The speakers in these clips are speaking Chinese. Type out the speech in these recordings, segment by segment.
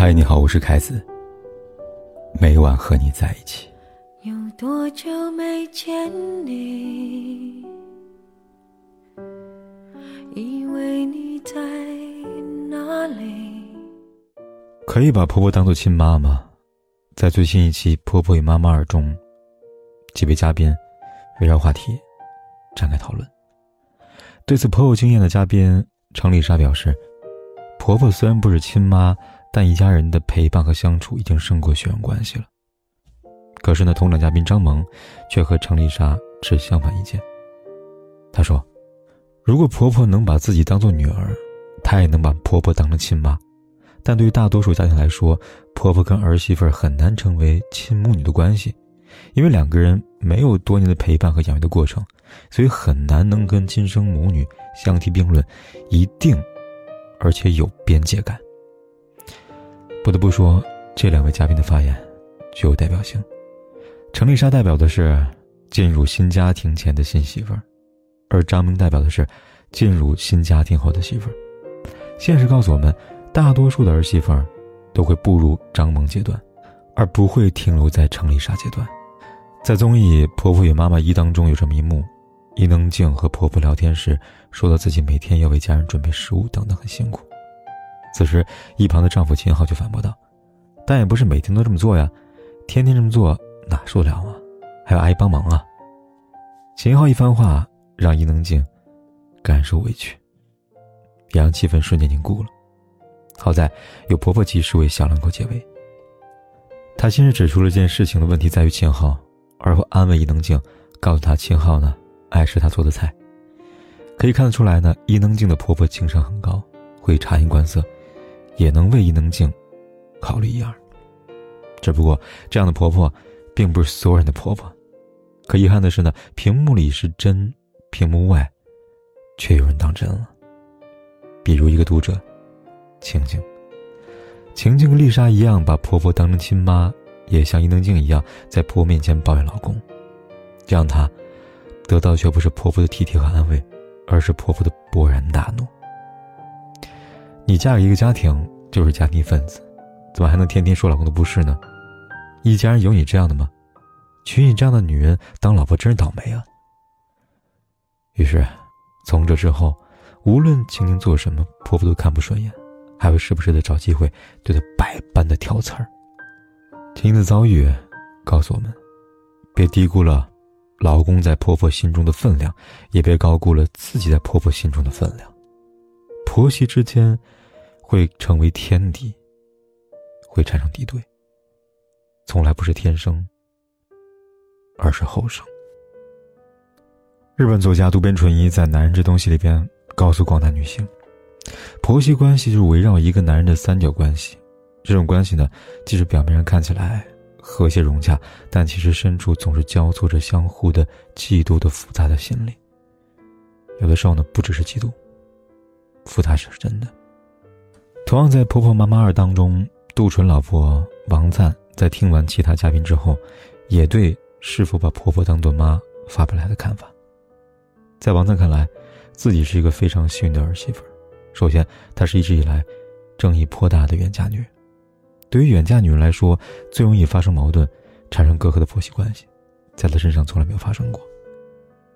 嗨，你好，我是凯子。每晚和你在一起。有多久没见你？以为你在哪里？可以把婆婆当做亲妈吗？在最新一期《婆婆与妈妈二》中，几位嘉宾围绕话题展开讨论。对此颇有经验的嘉宾程丽莎表示：“婆婆虽然不是亲妈，但一家人的陪伴和相处已经胜过血缘关系了。”可是呢，同场嘉宾张萌却和程丽莎持相反意见。她说：“如果婆婆能把自己当做女儿，她也能把婆婆当成亲妈。但对于大多数家庭来说，婆婆跟儿媳妇很难成为亲母女的关系，因为两个人没有多年的陪伴和养育的过程，所以很难能跟亲生母女相提并论，一定，而且有边界感。”不得不说，这两位嘉宾的发言具有代表性。程丽莎代表的是进入新家庭前的新媳妇儿，而张明代表的是进入新家庭后的媳妇儿。现实告诉我们，大多数的儿媳妇儿都会步入张萌阶段，而不会停留在程丽莎阶段。在综艺《婆婆与妈妈一》当中，有这么一幕：伊能静和婆婆聊天时，说到自己每天要为家人准备食物等等，很辛苦。此时，一旁的丈夫秦昊就反驳道：“但也不是每天都这么做呀，天天这么做。”哪受得了啊？还有阿姨帮忙啊！秦昊一番话让伊能静感受委屈，也让气氛瞬间凝固了。好在有婆婆及时为小两口解围。她先是指出了件事情的问题在于秦昊，而后安慰伊能静，告诉她秦昊呢爱吃他做的菜。可以看得出来呢，伊能静的婆婆情商很高，会察言观色，也能为伊能静考虑一二。只不过这样的婆婆。并不是所有人的婆婆，可遗憾的是呢，屏幕里是真，屏幕外，却有人当真了。比如一个读者，晴晴。晴晴跟丽莎一样，把婆婆当成亲妈，也像伊能静一样，在婆婆面前抱怨老公，这样她得到却不是婆婆的体贴和安慰，而是婆婆的勃然大怒。你嫁给一个家庭，就是家庭分子，怎么还能天天说老公的不是呢？一家人有你这样的吗？娶你这样的女人当老婆真是倒霉啊！于是，从这之后，无论晴晴做什么，婆婆都看不顺眼，还会时不时的找机会对她百般的挑刺儿。晴晴的遭遇告诉我们：别低估了老公在婆婆心中的分量，也别高估了自己在婆婆心中的分量。婆媳之间会成为天敌，会产生敌对。从来不是天生，而是后生。日本作家渡边淳一在《男人这东西》里边告诉广大女性，婆媳关系就是围绕一个男人的三角关系。这种关系呢，即使表面上看起来和谐融洽，但其实深处总是交错着相互的嫉妒的复杂的心理。有的时候呢，不只是嫉妒，复杂是真的。同样在《婆婆妈妈二》当中，杜淳老婆王赞。在听完其他嘉宾之后，也对是否把婆婆当做妈发表了他的看法。在王赞看来，自己是一个非常幸运的儿媳妇。首先，她是一直以来争议颇大的远嫁女人。对于远嫁女人来说，最容易发生矛盾、产生隔阂的婆媳关系，在她身上从来没有发生过。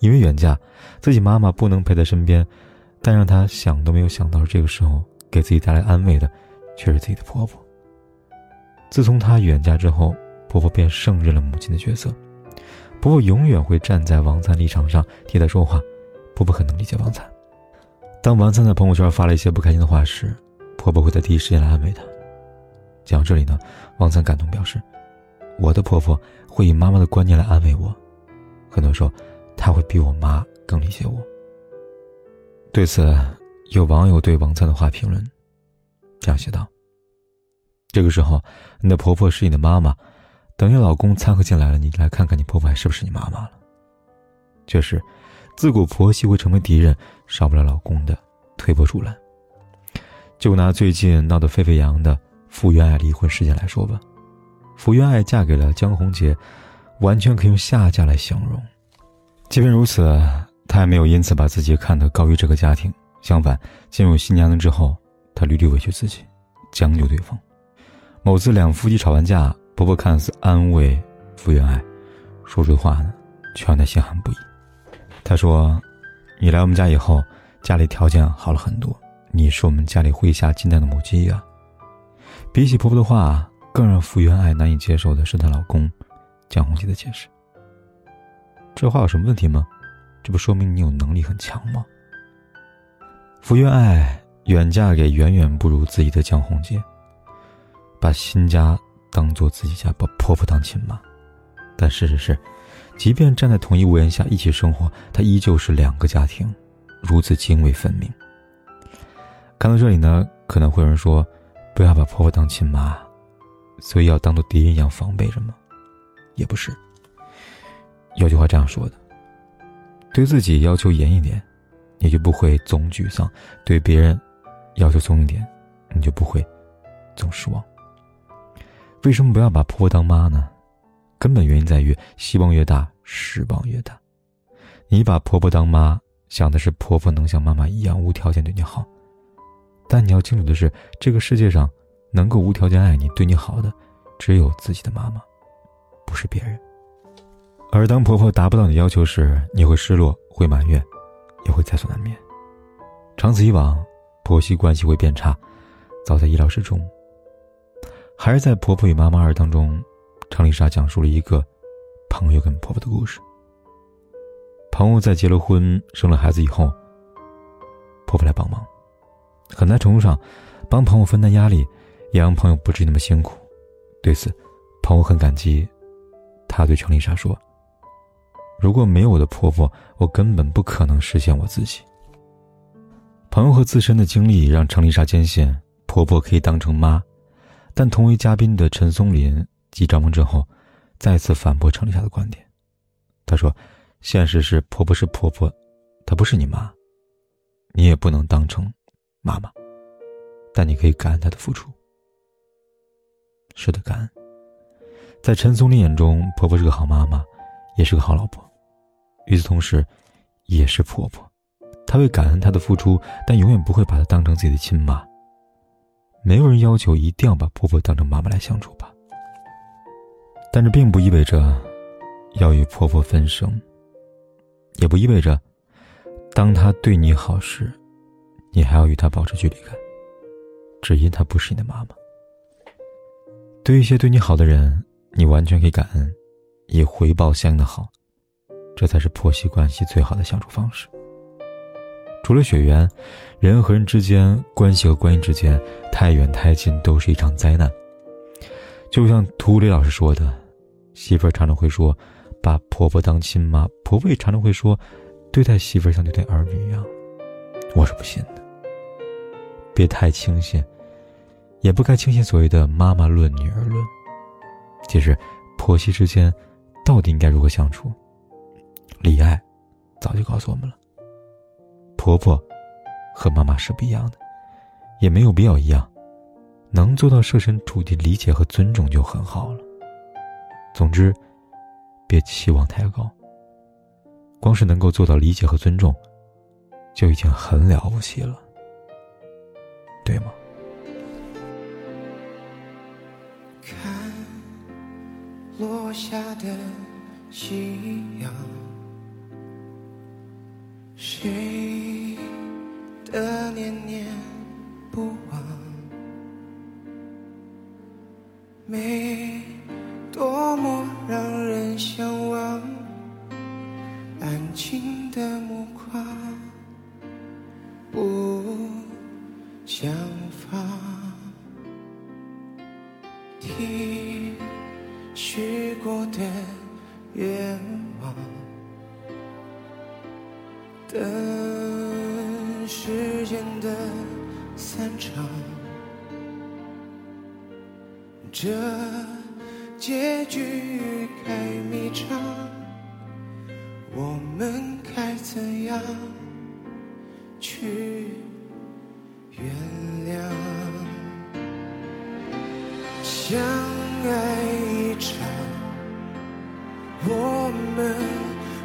因为远嫁，自己妈妈不能陪在身边，但让她想都没有想到，这个时候给自己带来安慰的，却是自己的婆婆。自从她远嫁之后，婆婆便胜任了母亲的角色。婆婆永远会站在王灿立场上替她说话。婆婆很能理解王灿。当王灿在朋友圈发了一些不开心的话时，婆婆会在第一时间来安慰他。讲到这里呢，王灿感动表示：“我的婆婆会以妈妈的观念来安慰我，很多时候，她会比我妈更理解我。”对此，有网友对王灿的话评论这样写道。这个时候，你的婆婆是你的妈妈，等你老公掺和进来了，你来看看你婆婆还是不是你妈妈了。确实，自古婆媳会成为敌人，少不了老公的推波助澜。就拿最近闹得沸沸扬扬的傅园爱离婚事件来说吧，傅园爱嫁给了江宏杰，完全可以用下嫁来形容。即便如此，她也没有因此把自己看得高于这个家庭，相反，进入新娘子之后，她屡屡委屈自己，将就对方。某次两夫妻吵完架，婆婆看似安慰福原爱，说出的话呢，却让她心寒不已。她说：“你来我们家以后，家里条件好了很多，你是我们家里麾下金蛋的母鸡呀。”比起婆婆的话，更让福原爱难以接受的是她老公江宏杰的解释。这话有什么问题吗？这不说明你有能力很强吗？福原爱远嫁给远远不如自己的江宏杰。把新家当做自己家，把婆婆当亲妈，但事实是，即便站在同一屋檐下一起生活，她依旧是两个家庭，如此泾渭分明。看到这里呢，可能会有人说，不要把婆婆当亲妈，所以要当做敌人一样防备着吗？也不是。有句话这样说的：对自己要求严一点，你就不会总沮丧；对别人要求松一点，你就不会总失望。为什么不要把婆婆当妈呢？根本原因在于希望越大，失望越大。你把婆婆当妈，想的是婆婆能像妈妈一样无条件对你好，但你要清楚的是，这个世界上能够无条件爱你、对你好的，只有自己的妈妈，不是别人。而当婆婆达不到你要求时，你会失落，会埋怨，也会在所难免。长此以往，婆媳关系会变差，早在意料之中。还是在《婆婆与妈妈二》当中，程丽莎讲述了一个朋友跟婆婆的故事。朋友在结了婚、生了孩子以后，婆婆来帮忙，很大程度上帮朋友分担压力，也让朋友不至于那么辛苦。对此，朋友很感激，她对程丽莎说：“如果没有我的婆婆，我根本不可能实现我自己。”朋友和自身的经历让程丽莎坚信，婆婆可以当成妈。但同为嘉宾的陈松林继张梦之后，再次反驳程丽莎的观点。他说：“现实是婆婆是婆婆，她不是你妈，你也不能当成妈妈，但你可以感恩她的付出。”是的，感恩。在陈松林眼中，婆婆是个好妈妈，也是个好老婆，与此同时，也是婆婆。她会感恩她的付出，但永远不会把她当成自己的亲妈。没有人要求一定要把婆婆当成妈妈来相处吧，但这并不意味着要与婆婆分生，也不意味着当她对你好时，你还要与她保持距离感，只因她不是你的妈妈。对一些对你好的人，你完全可以感恩，以回报相应的好，这才是婆媳关系最好的相处方式。除了血缘，人和人之间关系和关系之间太远太近都是一场灾难。就像涂磊老师说的，媳妇儿常常会说把婆婆当亲妈，婆婆也常常会说对待媳妇儿像对待儿女一样。我是不信的。别太轻信，也不该轻信所谓的妈妈论、女儿论。其实，婆媳之间到底应该如何相处，李爱早就告诉我们了。婆婆和妈妈是不一样的，也没有必要一样，能做到设身处地理解和尊重就很好了。总之，别期望太高。光是能够做到理解和尊重，就已经很了不起了，对吗？看落下的夕阳。谁的念念不忘？美多么让人向往，安静的目光不想放，听许过的愿望。等时间的散场，这结局该迷场，我们该怎样去原谅？相爱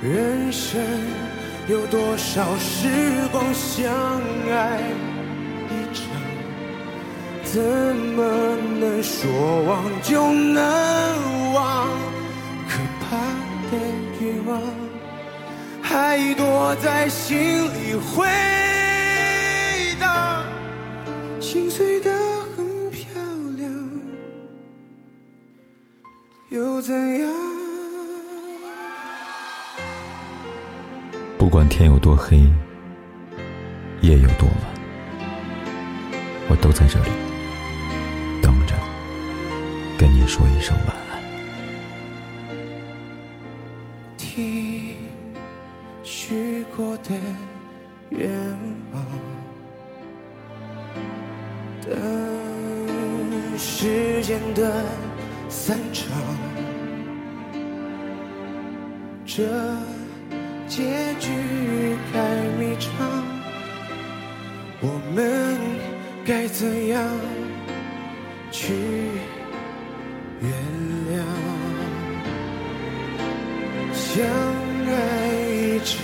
人生有多少时光相爱一场？怎么能说忘就能忘？可怕的欲望还躲在心里回荡，心碎的很漂亮，又怎样？不管天有多黑，夜有多晚，我都在这里等着跟你说一声晚安。听许过的愿望，等时间的散场，这结局太迷长，我们该怎样去原谅？相爱一场，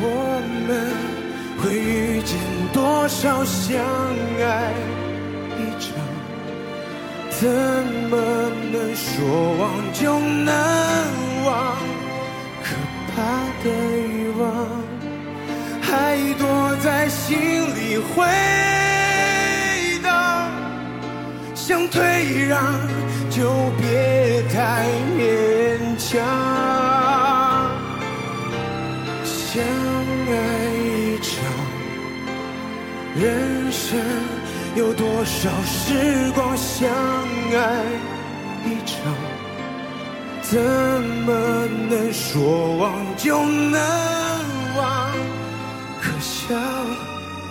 我们会遇见多少相爱一场？怎么能说忘就能忘？他的欲望还躲在心里回荡。想退让就别太勉强。相爱一场，人生有多少时光相爱一场？怎么能说忘就能忘？可笑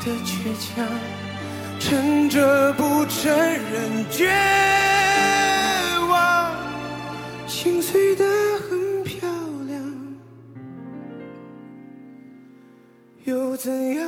的倔强。撑着不承认绝望，心碎的很漂亮，又怎样？